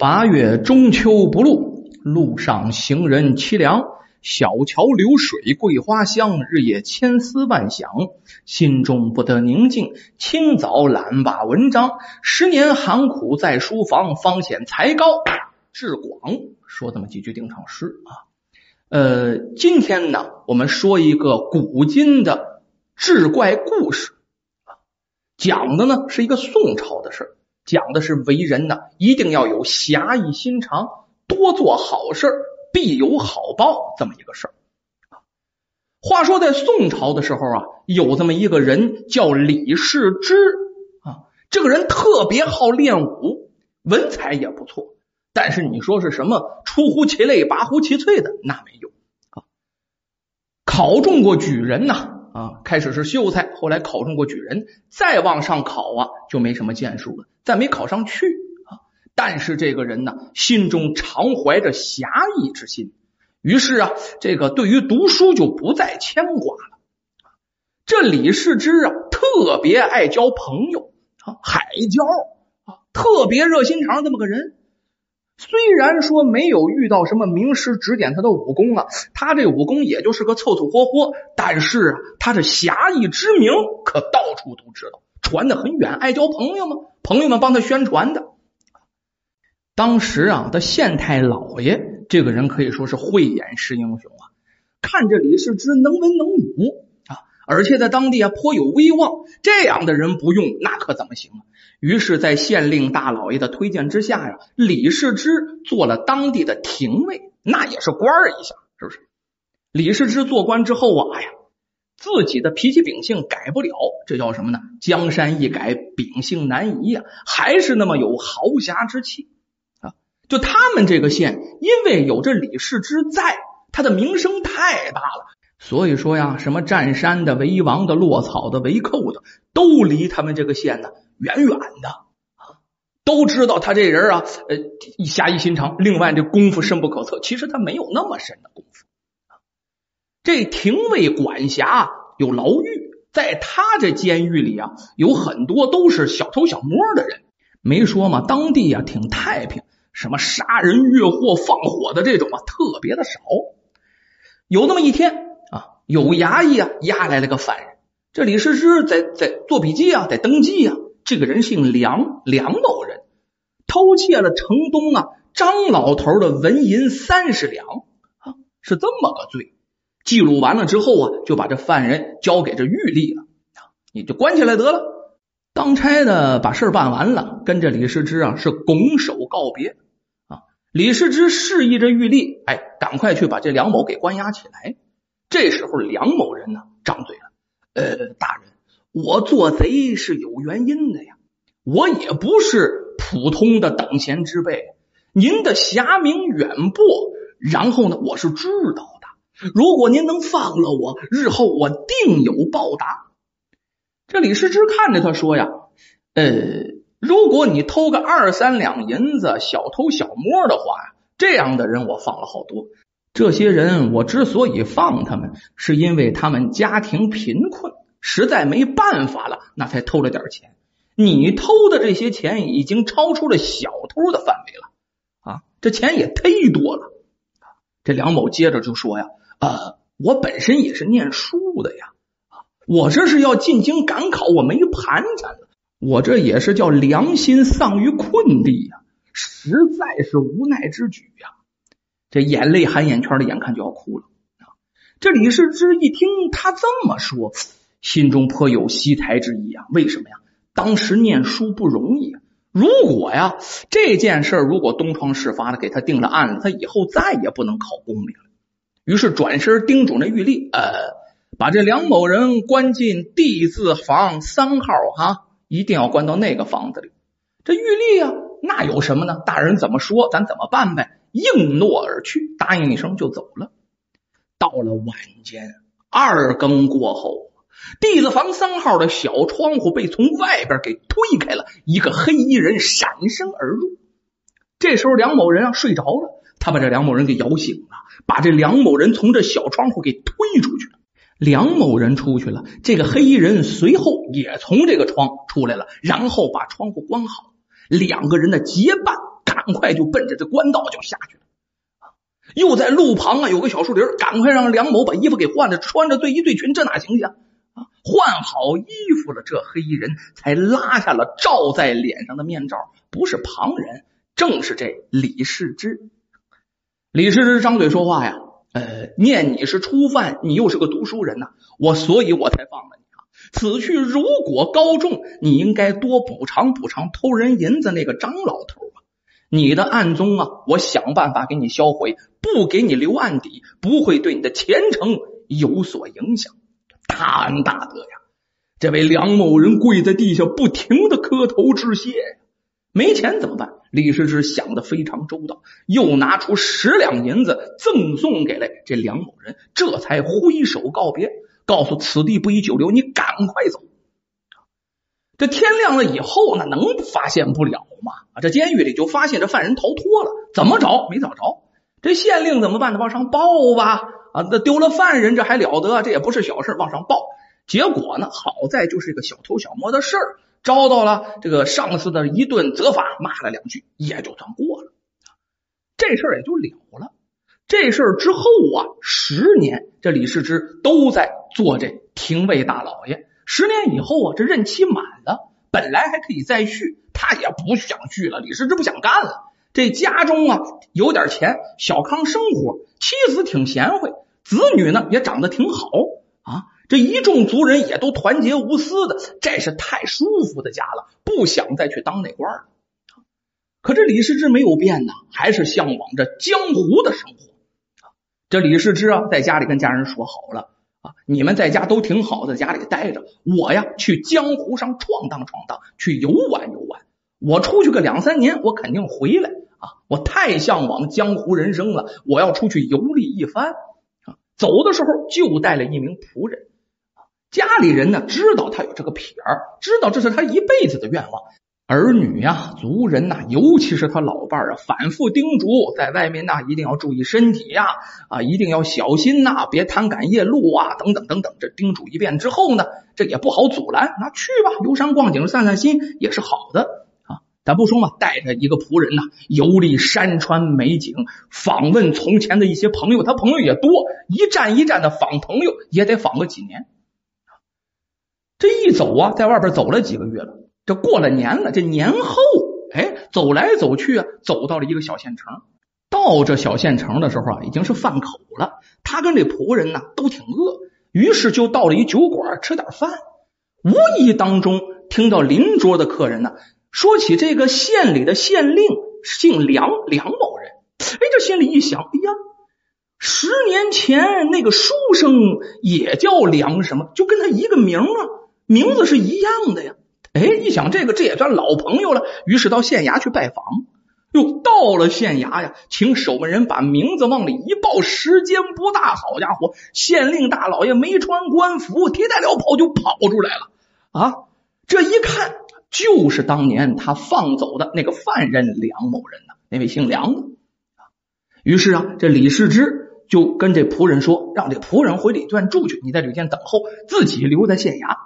八月中秋不露，路上行人凄凉。小桥流水桂花香，日夜千思万想，心中不得宁静。清早懒把文章，十年寒苦在书房，方显才高志广。说这么几句定场诗啊。呃，今天呢，我们说一个古今的志怪故事啊，讲的呢是一个宋朝的事儿。讲的是为人呢，一定要有侠义心肠，多做好事，必有好报，这么一个事儿。话说在宋朝的时候啊，有这么一个人叫李世之啊，这个人特别好练武，文采也不错，但是你说是什么出乎其类、拔乎其萃的，那没有啊。考中过举人呐。啊开始是秀才，后来考中过举人，再往上考啊，就没什么建树了，再没考上去啊。但是这个人呢，心中常怀着侠义之心，于是啊，这个对于读书就不再牵挂了。这李世之啊，特别爱交朋友啊，海交啊，特别热心肠这么个人。虽然说没有遇到什么名师指点他的武功啊，他这武功也就是个凑凑合合，但是啊，他这侠义之名可到处都知道，传的很远。爱交朋友吗？朋友们帮他宣传的。当时啊，的县太老爷这个人可以说是慧眼识英雄啊，看着李世之能文能武啊，而且在当地啊颇有威望，这样的人不用那可怎么行啊？于是，在县令大老爷的推荐之下呀，李世之做了当地的廷尉，那也是官儿一下，是不是？李世之做官之后啊，哎呀，自己的脾气秉性改不了，这叫什么呢？江山易改，秉性难移呀，还是那么有豪侠之气啊！就他们这个县，因为有这李世之在，他的名声太大了，所以说呀，什么占山的、为王的、落草的、为寇的，都离他们这个县呢。远远的啊，都知道他这人啊，呃，侠义心肠。另外，这功夫深不可测。其实他没有那么深的功夫。这廷尉管辖有牢狱，在他这监狱里啊，有很多都是小偷小摸的人。没说嘛，当地啊挺太平，什么杀人越货、放火的这种啊特别的少。有那么一天啊，有衙役啊押来了个犯人，这李师师在在做笔记啊，在登记啊。这个人姓梁，梁某人偷窃了城东啊张老头的纹银三十两啊，是这么个罪。记录完了之后啊，就把这犯人交给这狱吏了，你就关起来得了。当差的把事办完了，跟着李世之啊是拱手告别啊。李世之示意着狱吏，哎，赶快去把这梁某给关押起来。这时候梁某人呢张嘴了，呃，大人。我做贼是有原因的呀，我也不是普通的等闲之辈。您的侠名远播，然后呢，我是知道的。如果您能放了我，日后我定有报答。这李世之看着他说呀：“呃，如果你偷个二三两银子，小偷小摸的话，这样的人我放了好多。这些人我之所以放他们，是因为他们家庭贫困。”实在没办法了，那才偷了点钱。你偷的这些钱已经超出了小偷的范围了啊！这钱也忒多了。这梁某接着就说呀：“呃，我本身也是念书的呀，我这是要进京赶考，我没盘缠了。我这也是叫良心丧于困地呀，实在是无奈之举呀。”这眼泪含眼圈的，眼看就要哭了啊！这李世之一听他这么说。心中颇有惜才之意啊！为什么呀？当时念书不容易啊！如果呀这件事如果东窗事发了给他定了案了，他以后再也不能考功名了。于是转身叮嘱那狱吏：“呃，把这梁某人关进 D 字房三号哈，一定要关到那个房子里。”这狱吏啊，那有什么呢？大人怎么说，咱怎么办呗？应诺而去，答应一声就走了。到了晚间二更过后。地子房三号的小窗户被从外边给推开了，一个黑衣人闪身而入。这时候梁某人啊睡着了，他把这梁某人给摇醒了，把这梁某人从这小窗户给推出去了。梁某人出去了，这个黑衣人随后也从这个窗出来了，然后把窗户关好。两个人的结伴赶快就奔着这官道就下去了。又在路旁啊有个小树林，赶快让梁某把衣服给换了，穿着对衣对裙，这哪行去啊？换好衣服了，这黑衣人才拉下了罩在脸上的面罩，不是旁人，正是这李世之。李世之张嘴说话呀，呃，念你是初犯，你又是个读书人呐，我所以我才放了你啊。此去如果高中，你应该多补偿补偿偷人银子那个张老头啊。你的案宗啊，我想办法给你销毁，不给你留案底，不会对你的前程有所影响。大恩大德呀！这位梁某人跪在地下，不停的磕头致谢。没钱怎么办？李世之想的非常周到，又拿出十两银子赠送给了这梁某人，这才挥手告别，告诉此地不宜久留，你赶快走。这天亮了以后，那能发现不了吗？啊，这监狱里就发现这犯人逃脱了，怎么找没找着？这县令怎么办呢？往上报吧！啊，那丢了犯人，这还了得？这也不是小事，往上报。结果呢，好在就是一个小偷小摸的事儿，遭到了这个上司的一顿责罚，骂了两句，也就算过了。这事儿也就了了。这事儿之后啊，十年，这李世之都在做这廷尉大老爷。十年以后啊，这任期满了，本来还可以再续，他也不想续了。李世之不想干了。这家中啊有点钱，小康生活，妻子挺贤惠，子女呢也长得挺好啊。这一众族人也都团结无私的，这是太舒服的家了，不想再去当那官了。可这李世之没有变呢，还是向往着江湖的生活。这李世之啊，在家里跟家人说好了。啊！你们在家都挺好，在家里待着。我呀，去江湖上闯荡闯荡，去游玩游玩。我出去个两三年，我肯定回来啊！我太向往江湖人生了，我要出去游历一番！走的时候就带了一名仆人。家里人呢，知道他有这个撇儿，知道这是他一辈子的愿望。儿女呀，族人呐，尤其是他老伴儿啊，反复叮嘱，在外面呐，一定要注意身体呀，啊，一定要小心呐，别贪赶夜路啊，等等等等。这叮嘱一遍之后呢，这也不好阻拦，那去吧，游山逛景，散散心也是好的。咱不说嘛，带着一个仆人呐，游历山川美景，访问从前的一些朋友，他朋友也多，一站一站的访朋友，也得访个几年。这一走啊，在外边走了几个月了。这过了年了，这年后，哎，走来走去啊，走到了一个小县城。到这小县城的时候啊，已经是饭口了。他跟这仆人呢都挺饿，于是就到了一酒馆吃点饭。无意当中听到邻桌的客人呢说起这个县里的县令姓梁，梁某人。哎，这心里一想，哎呀，十年前那个书生也叫梁什么，就跟他一个名啊，名字是一样的呀。哎，一想这个，这也算老朋友了。于是到县衙去拜访。哟，到了县衙呀，请守门人把名字往里一报，时间不大，好家伙，县令大老爷没穿官服，提带镣跑就跑出来了。啊，这一看就是当年他放走的那个犯人梁某人呢，那位姓梁的啊。于是啊，这李世之就跟这仆人说，让这仆人回旅店住去，你在旅店等候，自己留在县衙。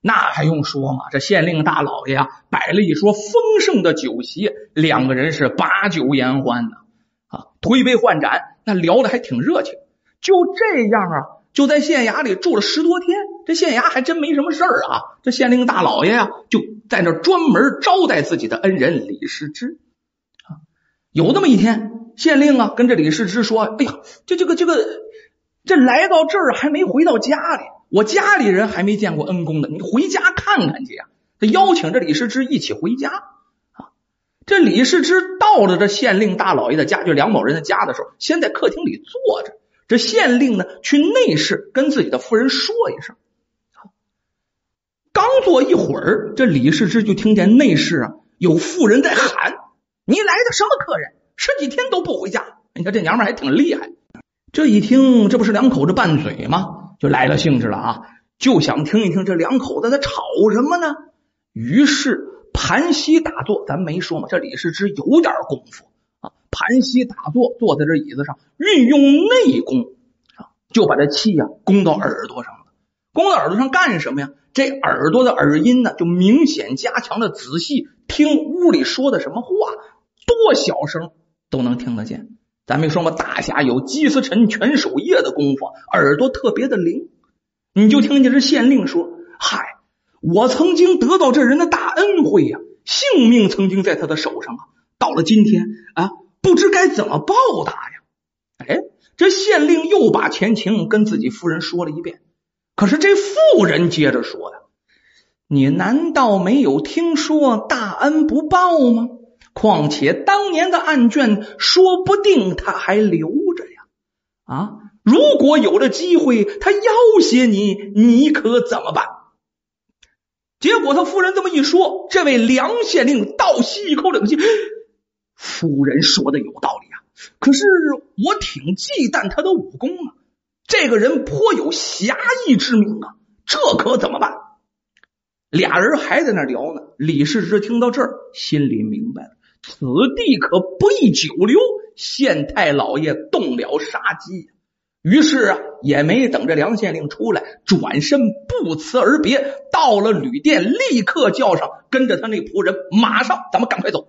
那还用说吗？这县令大老爷啊，摆了一桌丰盛的酒席，两个人是把酒言欢呢，啊，推杯换盏，那聊的还挺热情。就这样啊，就在县衙里住了十多天。这县衙还真没什么事儿啊。这县令大老爷啊，就在那专门招待自己的恩人李世之。啊，有那么一天，县令啊跟这李世之说：“哎呀，这这个这个，这来到这儿还没回到家里。”我家里人还没见过恩公呢，你回家看看去呀！他邀请这李世之一起回家啊。这李世之到了这县令大老爷的家，就梁某人的家的时候，先在客厅里坐着。这县令呢，去内室跟自己的夫人说一声。刚坐一会儿，这李世之就听见内室啊有妇人在喊：“你来的什么客人？十几天都不回家！”你看这娘们还挺厉害。这一听，这不是两口子拌嘴吗？就来了兴致了啊，就想听一听这两口子在吵什么呢？于是盘膝打坐，咱没说嘛，这李世之有点功夫，盘膝打坐，坐在这椅子上，运用内功啊，就把这气呀攻到耳朵上了。攻到耳朵上干什么呀？这耳朵的耳音呢，就明显加强了仔细听屋里说的什么话，多小声都能听得见。咱没说嘛，大侠有祭司臣全守夜的功夫，耳朵特别的灵。你就听见这县令说：“嗨，我曾经得到这人的大恩惠呀，性命曾经在他的手上啊。到了今天啊，不知该怎么报答呀。”哎，这县令又把前情跟自己夫人说了一遍。可是这妇人接着说呀：“你难道没有听说大恩不报吗？”况且当年的案卷，说不定他还留着呀！啊，如果有了机会，他要挟你，你可怎么办？结果他夫人这么一说，这位梁县令倒吸一口冷气。夫人说的有道理啊，可是我挺忌惮他的武功啊。这个人颇有侠义之名啊，这可怎么办？俩人还在那聊呢。李世之听到这儿，心里明白了。此地可不宜久留，县太老爷动了杀机，于是啊，也没等着梁县令出来，转身不辞而别，到了旅店，立刻叫上跟着他那仆人，马上咱们赶快走。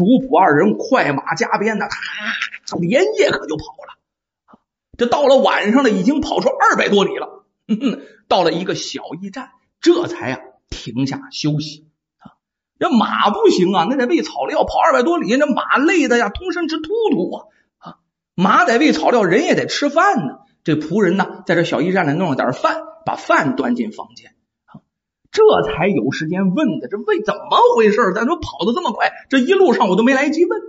主仆二人快马加鞭呐，他连夜可就跑了。这到了晚上了，已经跑出二百多里了。到了一个小驿站，这才啊停下休息。啊这马不行啊，那得喂草料，跑二百多里，那马累的呀，通身直突突啊！啊，马得喂草料，人也得吃饭呢。这仆人呢，在这小驿站里弄了点饭，把饭端进房间，这才有时间问的。这为怎么回事？咱说跑的这么快，这一路上我都没来及问。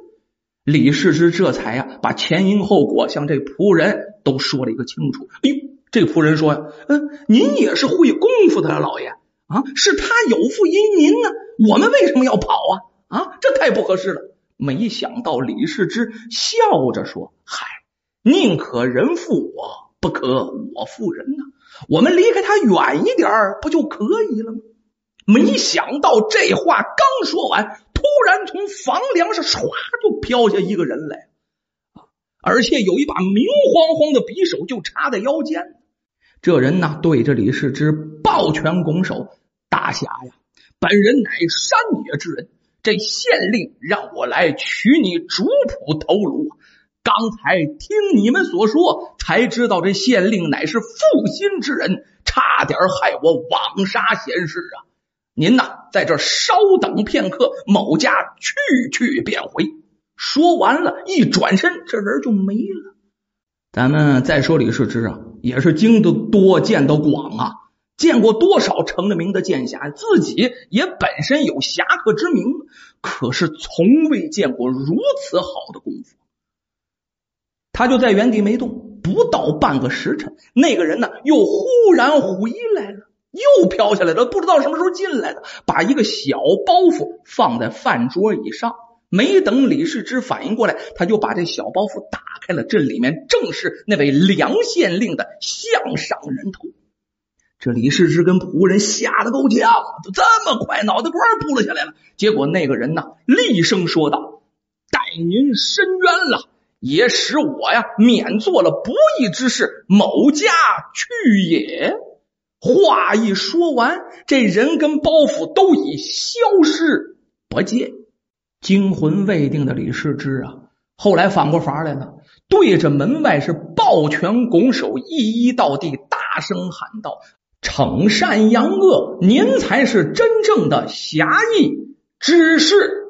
李世之这才呀，把前因后果向这仆人都说了一个清楚。哎呦，这仆人说呀，嗯，您也是会功夫的老爷。啊，是他有负于您呢，我们为什么要跑啊？啊，这太不合适了。没想到李世之笑着说：“嗨，宁可人负我，不可我负人呐。我们离开他远一点不就可以了吗？”没想到这话刚说完，突然从房梁上唰就飘下一个人来，而且有一把明晃晃的匕首就插在腰间。这人呢，对着李世之抱拳拱手。大侠呀，本人乃山野之人，这县令让我来取你主仆头颅。刚才听你们所说，才知道这县令乃是负心之人，差点害我枉杀贤士啊！您呐，在这稍等片刻，某家去去便回。说完了，一转身，这人就没了。咱们再说李世之啊，也是经得多，见得广啊。见过多少成了名的剑侠，自己也本身有侠客之名，可是从未见过如此好的功夫。他就在原地没动，不到半个时辰，那个人呢又忽然回来了，又飘下来了，不知道什么时候进来的，把一个小包袱放在饭桌以上。没等李世之反应过来，他就把这小包袱打开了，这里面正是那位梁县令的项上人头。这李世之跟仆人吓得够呛，都这么快，脑袋瓜儿扑了下来了。结果那个人呢，厉声说道：“待您伸冤了，也使我呀免做了不义之事。某家去也。”话一说完，这人跟包袱都已消失不见。惊魂未定的李世之啊，后来反过法来了，对着门外是抱拳拱手，一一到地，大声喊道。惩善扬恶，您才是真正的侠义之士。